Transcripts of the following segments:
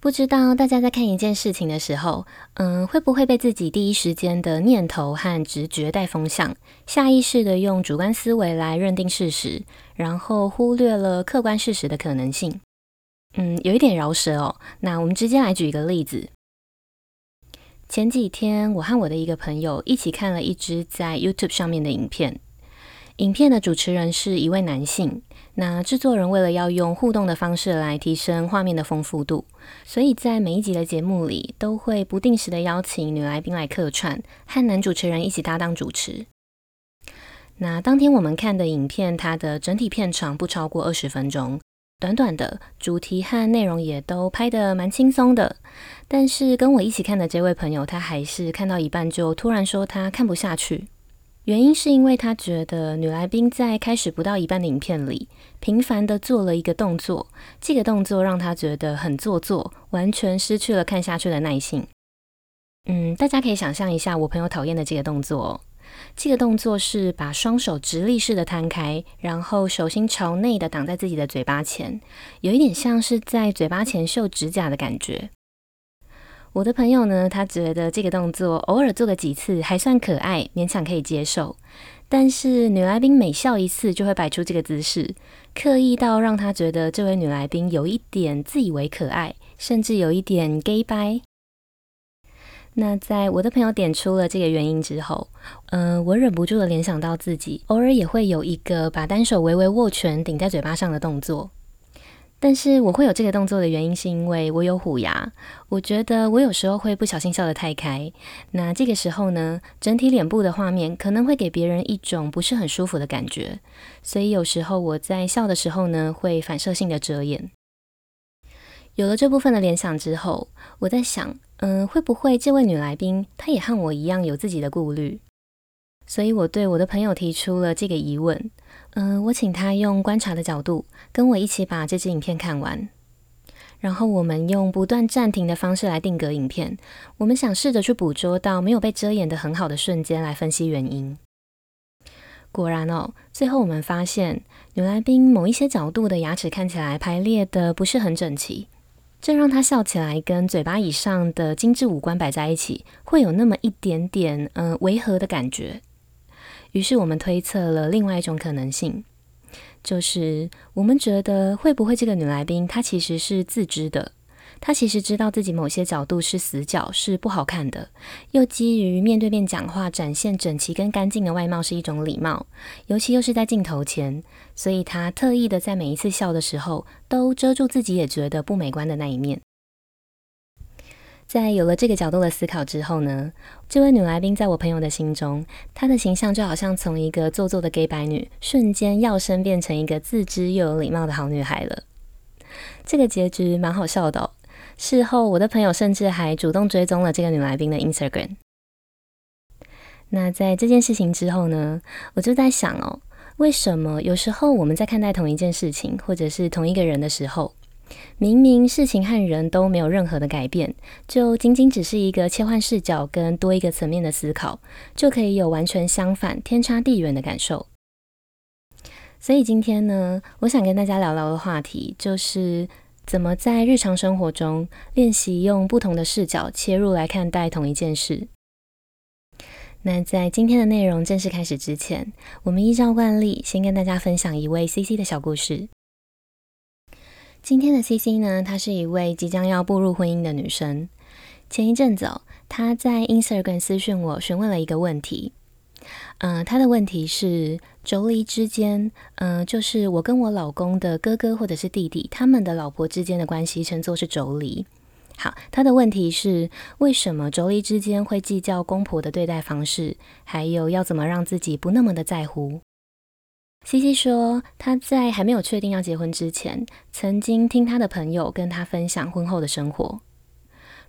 不知道大家在看一件事情的时候，嗯，会不会被自己第一时间的念头和直觉带风向，下意识的用主观思维来认定事实，然后忽略了客观事实的可能性？嗯，有一点饶舌哦。那我们直接来举一个例子。前几天，我和我的一个朋友一起看了一支在 YouTube 上面的影片。影片的主持人是一位男性，那制作人为了要用互动的方式来提升画面的丰富度，所以在每一集的节目里都会不定时的邀请女来宾来客串，和男主持人一起搭档主持。那当天我们看的影片，它的整体片长不超过二十分钟，短短的，主题和内容也都拍得蛮轻松的。但是跟我一起看的这位朋友，他还是看到一半就突然说他看不下去。原因是因为他觉得女来宾在开始不到一半的影片里，频繁地做了一个动作，这个动作让他觉得很做作，完全失去了看下去的耐性。嗯，大家可以想象一下我朋友讨厌的这个动作哦，这个动作是把双手直立式的摊开，然后手心朝内的挡在自己的嘴巴前，有一点像是在嘴巴前秀指甲的感觉。我的朋友呢，他觉得这个动作偶尔做个几次还算可爱，勉强可以接受。但是女来宾每笑一次就会摆出这个姿势，刻意到让他觉得这位女来宾有一点自以为可爱，甚至有一点 gay 掰。那在我的朋友点出了这个原因之后，嗯、呃，我忍不住的联想到自己偶尔也会有一个把单手微微握拳顶在嘴巴上的动作。但是我会有这个动作的原因，是因为我有虎牙。我觉得我有时候会不小心笑得太开，那这个时候呢，整体脸部的画面可能会给别人一种不是很舒服的感觉，所以有时候我在笑的时候呢，会反射性的遮掩。有了这部分的联想之后，我在想，嗯，会不会这位女来宾她也和我一样有自己的顾虑？所以我对我的朋友提出了这个疑问。嗯、我请他用观察的角度跟我一起把这支影片看完，然后我们用不断暂停的方式来定格影片。我们想试着去捕捉到没有被遮掩的很好的瞬间来分析原因。果然哦，最后我们发现女来宾某一些角度的牙齿看起来排列的不是很整齐，这让她笑起来跟嘴巴以上的精致五官摆在一起，会有那么一点点嗯、呃、违和的感觉。于是我们推测了另外一种可能性，就是我们觉得会不会这个女来宾她其实是自知的，她其实知道自己某些角度是死角，是不好看的，又基于面对面讲话展现整齐跟干净的外貌是一种礼貌，尤其又是在镜头前，所以她特意的在每一次笑的时候都遮住自己也觉得不美观的那一面。在有了这个角度的思考之后呢，这位女来宾在我朋友的心中，她的形象就好像从一个做作的 gay 白女，瞬间跃升变成一个自知又有礼貌的好女孩了。这个结局蛮好笑的哦。事后，我的朋友甚至还主动追踪了这个女来宾的 Instagram。那在这件事情之后呢，我就在想哦，为什么有时候我们在看待同一件事情，或者是同一个人的时候，明明事情和人都没有任何的改变，就仅仅只是一个切换视角跟多一个层面的思考，就可以有完全相反、天差地远的感受。所以今天呢，我想跟大家聊聊的话题，就是怎么在日常生活中练习用不同的视角切入来看待同一件事。那在今天的内容正式开始之前，我们依照惯例，先跟大家分享一位 CC 的小故事。今天的 CC 呢，她是一位即将要步入婚姻的女生。前一阵子哦，她在 Instagram 私讯我，询问了一个问题。嗯、呃，她的问题是妯娌之间，嗯、呃，就是我跟我老公的哥哥或者是弟弟，他们的老婆之间的关系称作是妯娌。好，她的问题是为什么妯娌之间会计较公婆的对待方式，还有要怎么让自己不那么的在乎。CC 说，她在还没有确定要结婚之前，曾经听她的朋友跟她分享婚后的生活。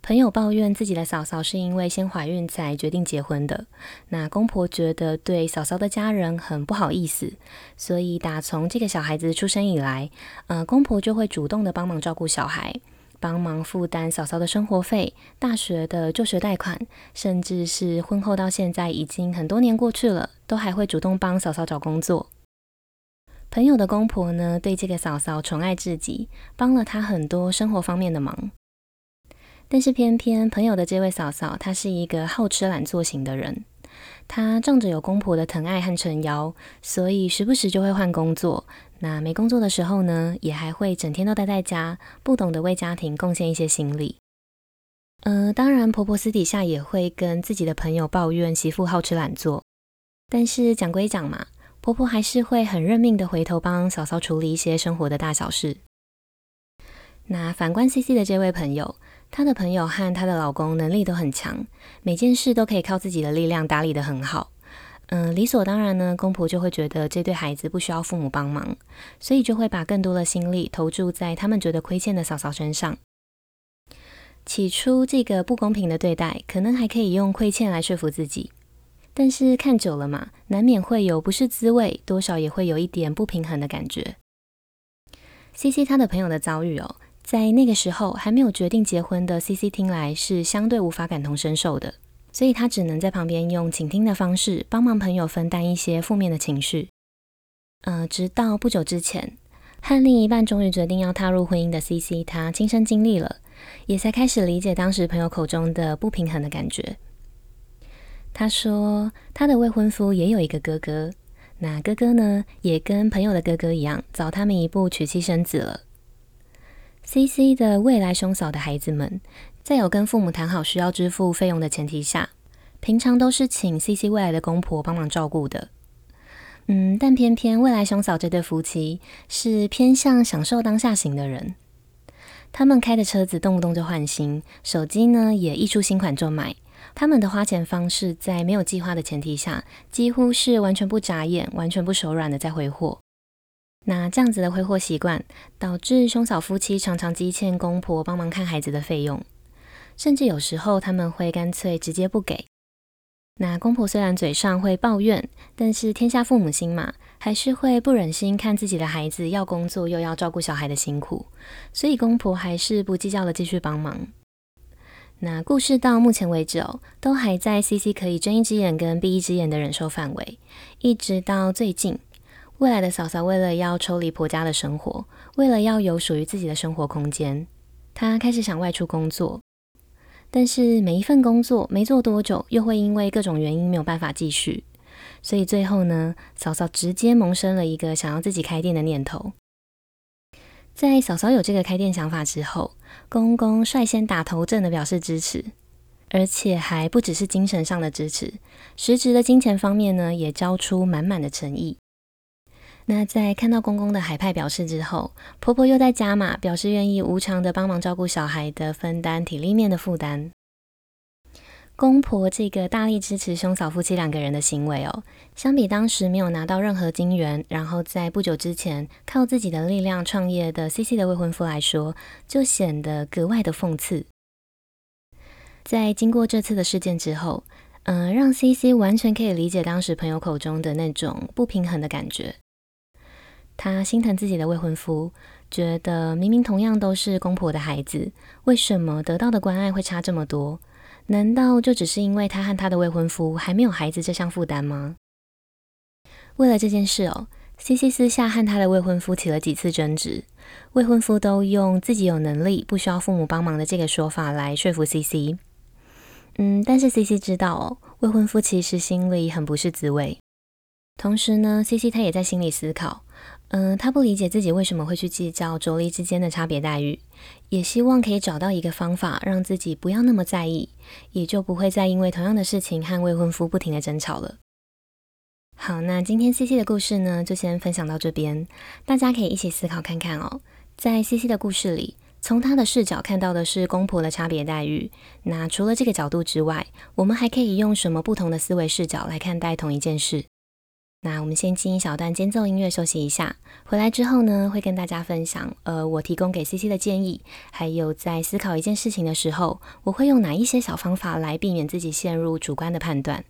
朋友抱怨自己的嫂嫂是因为先怀孕才决定结婚的，那公婆觉得对嫂嫂的家人很不好意思，所以打从这个小孩子出生以来，呃，公婆就会主动的帮忙照顾小孩，帮忙负担嫂嫂的生活费、大学的就学贷款，甚至是婚后到现在已经很多年过去了，都还会主动帮嫂嫂找工作。朋友的公婆呢，对这个嫂嫂宠爱至极，帮了她很多生活方面的忙。但是偏偏朋友的这位嫂嫂，她是一个好吃懒做型的人。她仗着有公婆的疼爱和撑腰，所以时不时就会换工作。那没工作的时候呢，也还会整天都待在家，不懂得为家庭贡献一些心力。呃，当然婆婆私底下也会跟自己的朋友抱怨媳妇好吃懒做。但是讲归讲嘛，婆婆还是会很认命的回头帮嫂嫂处理一些生活的大小事。那反观 CC 的这位朋友。她的朋友和她的老公能力都很强，每件事都可以靠自己的力量打理得很好。嗯、理所当然呢，公婆就会觉得这对孩子不需要父母帮忙，所以就会把更多的心力投注在他们觉得亏欠的嫂嫂身上。起初这个不公平的对待，可能还可以用亏欠来说服自己，但是看久了嘛，难免会有不是滋味，多少也会有一点不平衡的感觉。CC 她的朋友的遭遇哦。在那个时候还没有决定结婚的 CC 听来是相对无法感同身受的，所以他只能在旁边用倾听的方式帮忙朋友分担一些负面的情绪。呃，直到不久之前，和另一半终于决定要踏入婚姻的 CC，他亲身经历了，也才开始理解当时朋友口中的不平衡的感觉。他说，他的未婚夫也有一个哥哥，那哥哥呢，也跟朋友的哥哥一样，早他们一步娶妻生子了。CC 的未来兄嫂的孩子们，在有跟父母谈好需要支付费用的前提下，平常都是请 CC 未来的公婆帮忙照顾的。嗯，但偏偏未来兄嫂这对夫妻是偏向享受当下型的人，他们开的车子动不动就换新，手机呢也一出新款就买。他们的花钱方式在没有计划的前提下，几乎是完全不眨眼、完全不手软的在挥霍。那这样子的挥霍习惯，导致兄嫂夫妻常常积欠公婆帮忙看孩子的费用，甚至有时候他们会干脆直接不给。那公婆虽然嘴上会抱怨，但是天下父母心嘛，还是会不忍心看自己的孩子要工作又要照顾小孩的辛苦，所以公婆还是不计较的继续帮忙。那故事到目前为止哦，都还在 CC 可以睁一只眼跟闭一只眼的忍受范围，一直到最近。未来的嫂嫂为了要抽离婆家的生活，为了要有属于自己的生活空间，她开始想外出工作。但是每一份工作没做多久，又会因为各种原因没有办法继续，所以最后呢，嫂嫂直接萌生了一个想要自己开店的念头。在嫂嫂有这个开店想法之后，公公率先打头阵的表示支持，而且还不只是精神上的支持，实质的金钱方面呢，也交出满满的诚意。那在看到公公的海派表示之后，婆婆又在加码，表示愿意无偿的帮忙照顾小孩的分担体力面的负担。公婆这个大力支持兄嫂夫妻两个人的行为哦，相比当时没有拿到任何金元，然后在不久之前靠自己的力量创业的 CC 的未婚夫来说，就显得格外的讽刺。在经过这次的事件之后，嗯、让 CC 完全可以理解当时朋友口中的那种不平衡的感觉。他心疼自己的未婚夫，觉得明明同样都是公婆的孩子，为什么得到的关爱会差这么多？难道就只是因为他和他的未婚夫还没有孩子这项负担吗？为了这件事哦，CC 私下和他的未婚夫起了几次争执，未婚夫都用自己有能力，不需要父母帮忙的这个说法来说服 CC。嗯，但是 CC 知道哦，未婚夫其实心里很不是滋味。同时呢，CC 他也在心里思考。嗯、他不理解自己为什么会去计较妯娌之间的差别待遇，也希望可以找到一个方法，让自己不要那么在意，也就不会再因为同样的事情和未婚夫不停的争吵了。好，那今天 CC 的故事呢，就先分享到这边，大家可以一起思考看看哦。在 CC 的故事里，从他的视角看到的是公婆的差别待遇，那除了这个角度之外，我们还可以用什么不同的思维视角来看待同一件事？那我们先进一小段间奏音乐休息一下，回来之后呢，会跟大家分享，呃，我提供给 CC 的建议，还有在思考一件事情的时候，我会用哪一些小方法来避免自己陷入主观的判断。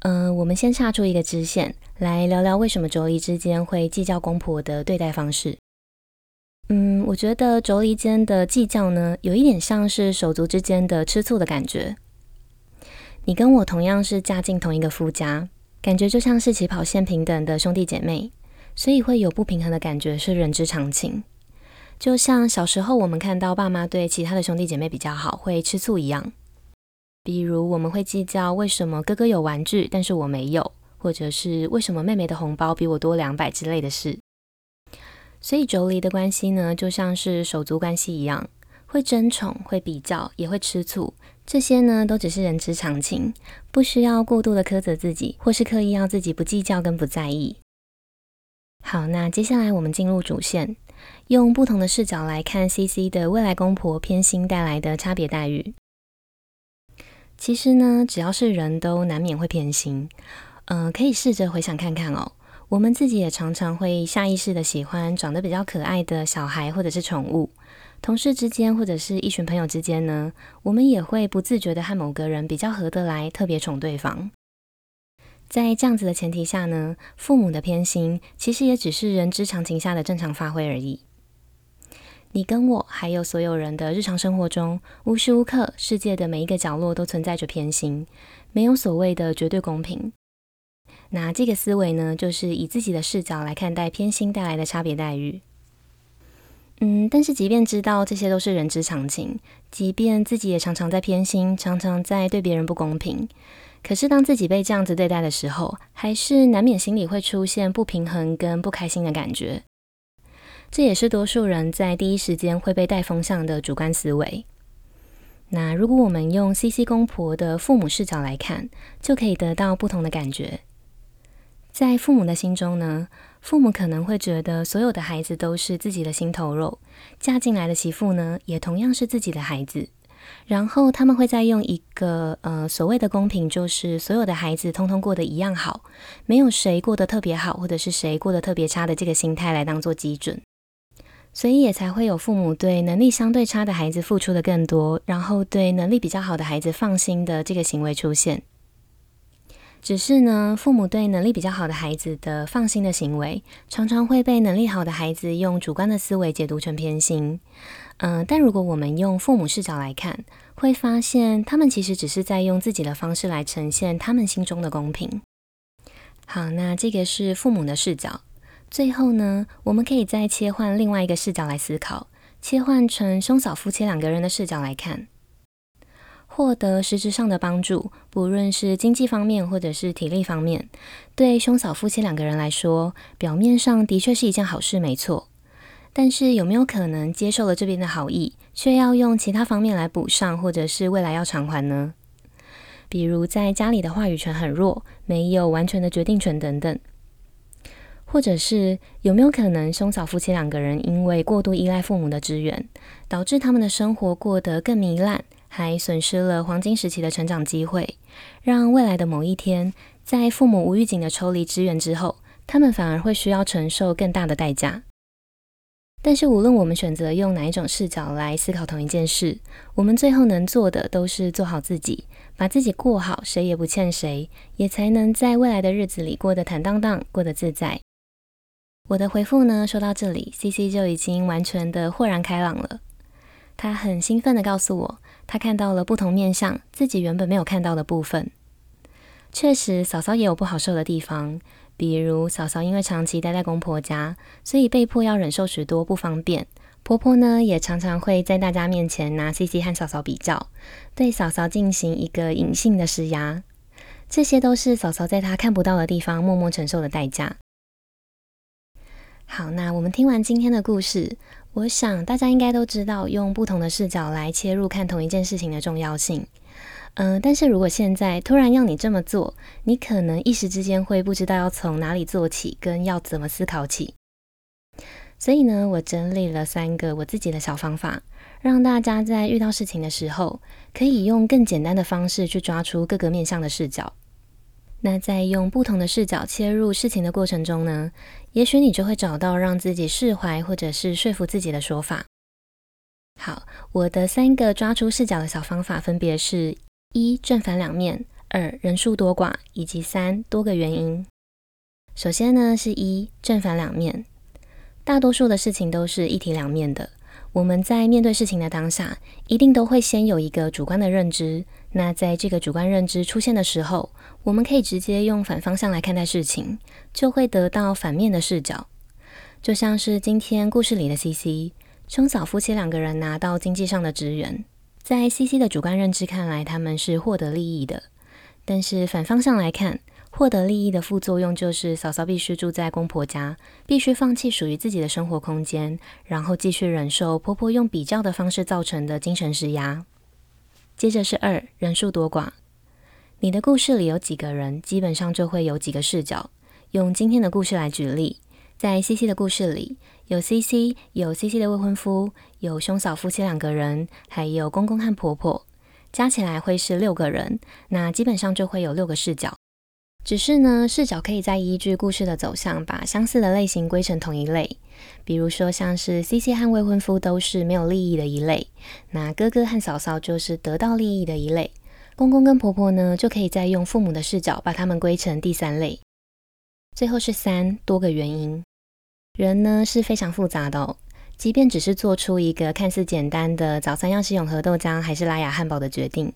嗯、我们先岔出一个支线，来聊聊为什么妯娌之间会计较公婆的对待方式。嗯，我觉得妯娌间的计较呢，有一点像是手足之间的吃醋的感觉。你跟我同样是嫁进同一个夫家，感觉就像是起跑线平等的兄弟姐妹，所以会有不平衡的感觉是人之常情。就像小时候我们看到爸妈对其他的兄弟姐妹比较好，会吃醋一样。比如我们会计较为什么哥哥有玩具，但是我没有，或者是为什么妹妹的红包比我多两百之类的事。所以妯娌的关系呢，就像是手足关系一样，会争宠、会比较，也会吃醋。这些呢，都只是人之常情，不需要过度的苛责自己，或是刻意要自己不计较跟不在意。好，那接下来我们进入主线，用不同的视角来看 CC 的未来公婆偏心带来的差别待遇。其实呢，只要是人都难免会偏心。嗯、可以试着回想看看哦。我们自己也常常会下意识的喜欢长得比较可爱的小孩或者是宠物。同事之间或者是一群朋友之间呢，我们也会不自觉的和某个人比较合得来，特别宠对方。在这样子的前提下呢，父母的偏心其实也只是人之常情下的正常发挥而已。你跟我，还有所有人的日常生活中，无时无刻，世界的每一个角落都存在着偏心，没有所谓的绝对公平。那这个思维呢，就是以自己的视角来看待偏心带来的差别待遇。嗯，但是即便知道这些都是人之常情，即便自己也常常在偏心，常常在对别人不公平，可是当自己被这样子对待的时候，还是难免心里会出现不平衡跟不开心的感觉。这也是多数人在第一时间会被带风向的主观思维。那如果我们用 CC 公婆的父母视角来看，就可以得到不同的感觉。在父母的心中呢，父母可能会觉得所有的孩子都是自己的心头肉，嫁进来的媳妇呢，也同样是自己的孩子。然后他们会再用一个呃所谓的公平，就是所有的孩子通通过得一样好，没有谁过得特别好，或者是谁过得特别差的这个心态来当做基准。所以也才会有父母对能力相对差的孩子付出的更多，然后对能力比较好的孩子放心的这个行为出现。只是呢，父母对能力比较好的孩子的放心的行为，常常会被能力好的孩子用主观的思维解读成偏心。嗯、但如果我们用父母视角来看，会发现他们其实只是在用自己的方式来呈现他们心中的公平。好，那这个是父母的视角。最后呢，我们可以再切换另外一个视角来思考，切换成兄嫂夫妻两个人的视角来看，获得实质上的帮助，不论是经济方面或者是体力方面，对兄嫂夫妻两个人来说，表面上的确是一件好事，没错。但是有没有可能接受了这边的好意，却要用其他方面来补上，或者是未来要偿还呢？比如在家里的话语权很弱，没有完全的决定权等等。或者是有没有可能兄嫂夫妻两个人因为过度依赖父母的支援，导致他们的生活过得更糜烂，还损失了黄金时期的成长机会，让未来的某一天，在父母无预警的抽离支援之后，他们反而会需要承受更大的代价。但是无论我们选择用哪一种视角来思考同一件事，我们最后能做的都是做好自己，把自己过好，谁也不欠谁，也才能在未来的日子里过得坦荡荡，过得自在。我的回复呢，说到这里，CC 就已经完全的豁然开朗了。他很兴奋的告诉我，他看到了不同面相，自己原本没有看到的部分。确实，嫂嫂也有不好受的地方，比如嫂嫂因为长期待在公婆家，所以被迫要忍受许多不方便。婆婆呢，也常常会在大家面前拿 CC 和嫂嫂比较，对嫂嫂进行一个隐性的施压。这些都是嫂嫂在她看不到的地方默默承受的代价。好，那我们听完今天的故事，我想大家应该都知道用不同的视角来切入看同一件事情的重要性。嗯、但是如果现在突然要你这么做，你可能一时之间会不知道要从哪里做起，跟要怎么思考起。所以呢，我整理了三个我自己的小方法，让大家在遇到事情的时候，可以用更简单的方式去抓出各个面向的视角。那在用不同的视角切入事情的过程中呢，也许你就会找到让自己释怀或者是说服自己的说法。好，我的三个抓出视角的小方法分别是：一、正反两面；二、人数多寡；以及三、多个原因。首先呢，是一正反两面。大多数的事情都是一体两面的。我们在面对事情的当下，一定都会先有一个主观的认知。那在这个主观认知出现的时候，我们可以直接用反方向来看待事情，就会得到反面的视角。就像是今天故事里的 CC，兄嫂夫妻两个人拿到经济上的支援，在 CC 的主观认知看来，他们是获得利益的。但是反方向来看，获得利益的副作用就是嫂嫂必须住在公婆家，必须放弃属于自己的生活空间，然后继续忍受婆婆用比较的方式造成的精神施压。接着是二，人数多寡。你的故事里有几个人，基本上就会有几个视角。用今天的故事来举例，在 CC 的故事里，有 CC，有 CC 的未婚夫，有兄嫂夫妻两个人，还有公公和婆婆，加起来会是六个人。那基本上就会有六个视角。只是呢，视角可以再依据故事的走向，把相似的类型归成同一类。比如说，像是 CC 和未婚夫都是没有利益的一类，那哥哥和嫂嫂就是得到利益的一类，公公跟婆婆呢，就可以再用父母的视角把他们归成第三类。最后是三，多个原因。人呢是非常复杂的哦，即便只是做出一个看似简单的早餐要吃永和豆浆还是拉雅汉堡的决定，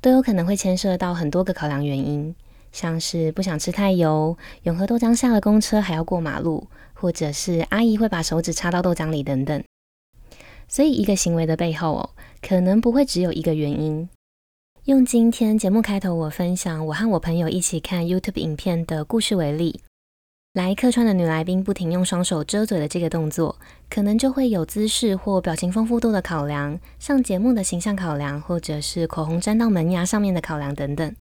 都有可能会牵涉到很多个考量原因。像是不想吃太油，永和豆浆下了公车还要过马路，或者是阿姨会把手指插到豆浆里等等。所以一个行为的背后哦，可能不会只有一个原因。用今天节目开头我分享我和我朋友一起看 YouTube 影片的故事为例，来客串的女来宾不停用双手遮嘴的这个动作，可能就会有姿势或表情丰富度的考量，上节目的形象考量，或者是口红沾到门牙上面的考量等等。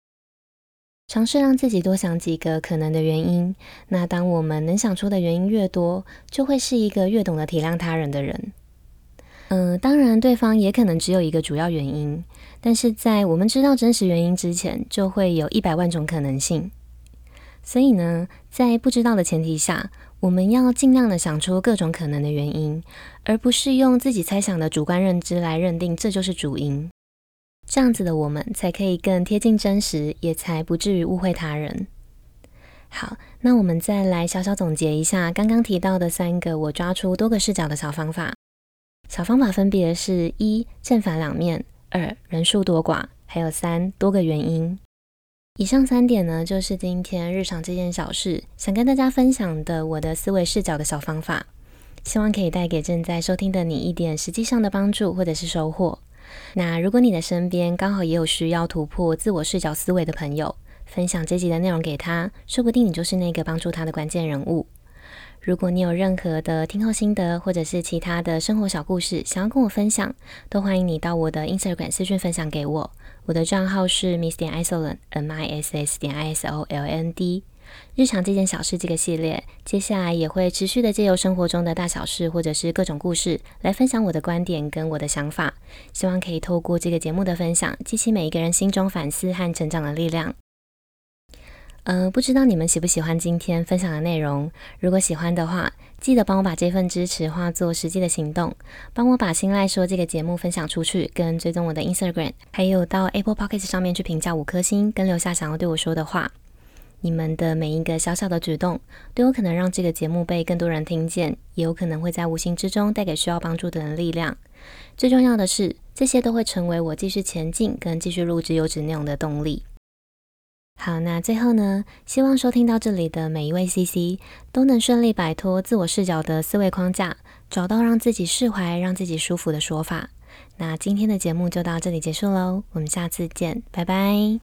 尝试让自己多想几个可能的原因。那当我们能想出的原因越多，就会是一个越懂得体谅他人的人。嗯、当然，对方也可能只有一个主要原因，但是在我们知道真实原因之前，就会有一百万种可能性。所以呢，在不知道的前提下，我们要尽量的想出各种可能的原因，而不是用自己猜想的主观认知来认定这就是主因。这样子的我们才可以更贴近真实，也才不至于误会他人。好，那我们再来小小总结一下刚刚提到的三个我抓出多个视角的小方法。小方法分别是一正反两面，二人数多寡，还有三多个原因。以上三点呢，就是今天日常这件小事想跟大家分享的我的思维视角的小方法，希望可以带给正在收听的你一点实际上的帮助或者是收获。那如果你的身边刚好也有需要突破自我视角思维的朋友，分享这集的内容给他，说不定你就是那个帮助他的关键人物。如果你有任何的听后心得，或者是其他的生活小故事想要跟我分享，都欢迎你到我的 Instagram 私讯分享给我。我的账号是 miss 点 isoland，m i s s 点 i s o l n d。日常这件小事这个系列，接下来也会持续的借由生活中的大小事，或者是各种故事，来分享我的观点跟我的想法。希望可以透过这个节目的分享，激起每一个人心中反思和成长的力量。呃，不知道你们喜不喜欢今天分享的内容？如果喜欢的话，记得帮我把这份支持化作实际的行动，帮我把心赖说这个节目分享出去，跟追踪我的 Instagram，还有到 Apple Podcast 上面去评价五颗星，跟留下想要对我说的话。你们的每一个小小的举动，都有可能让这个节目被更多人听见，也有可能会在无形之中带给需要帮助的人力量。最重要的是，这些都会成为我继续前进跟继续录制优质内容的动力。好，那最后呢，希望收听到这里的每一位 CC 都能顺利摆脱自我视角的思维框架，找到让自己释怀、让自己舒服的说法。那今天的节目就到这里结束喽，我们下次见，拜拜。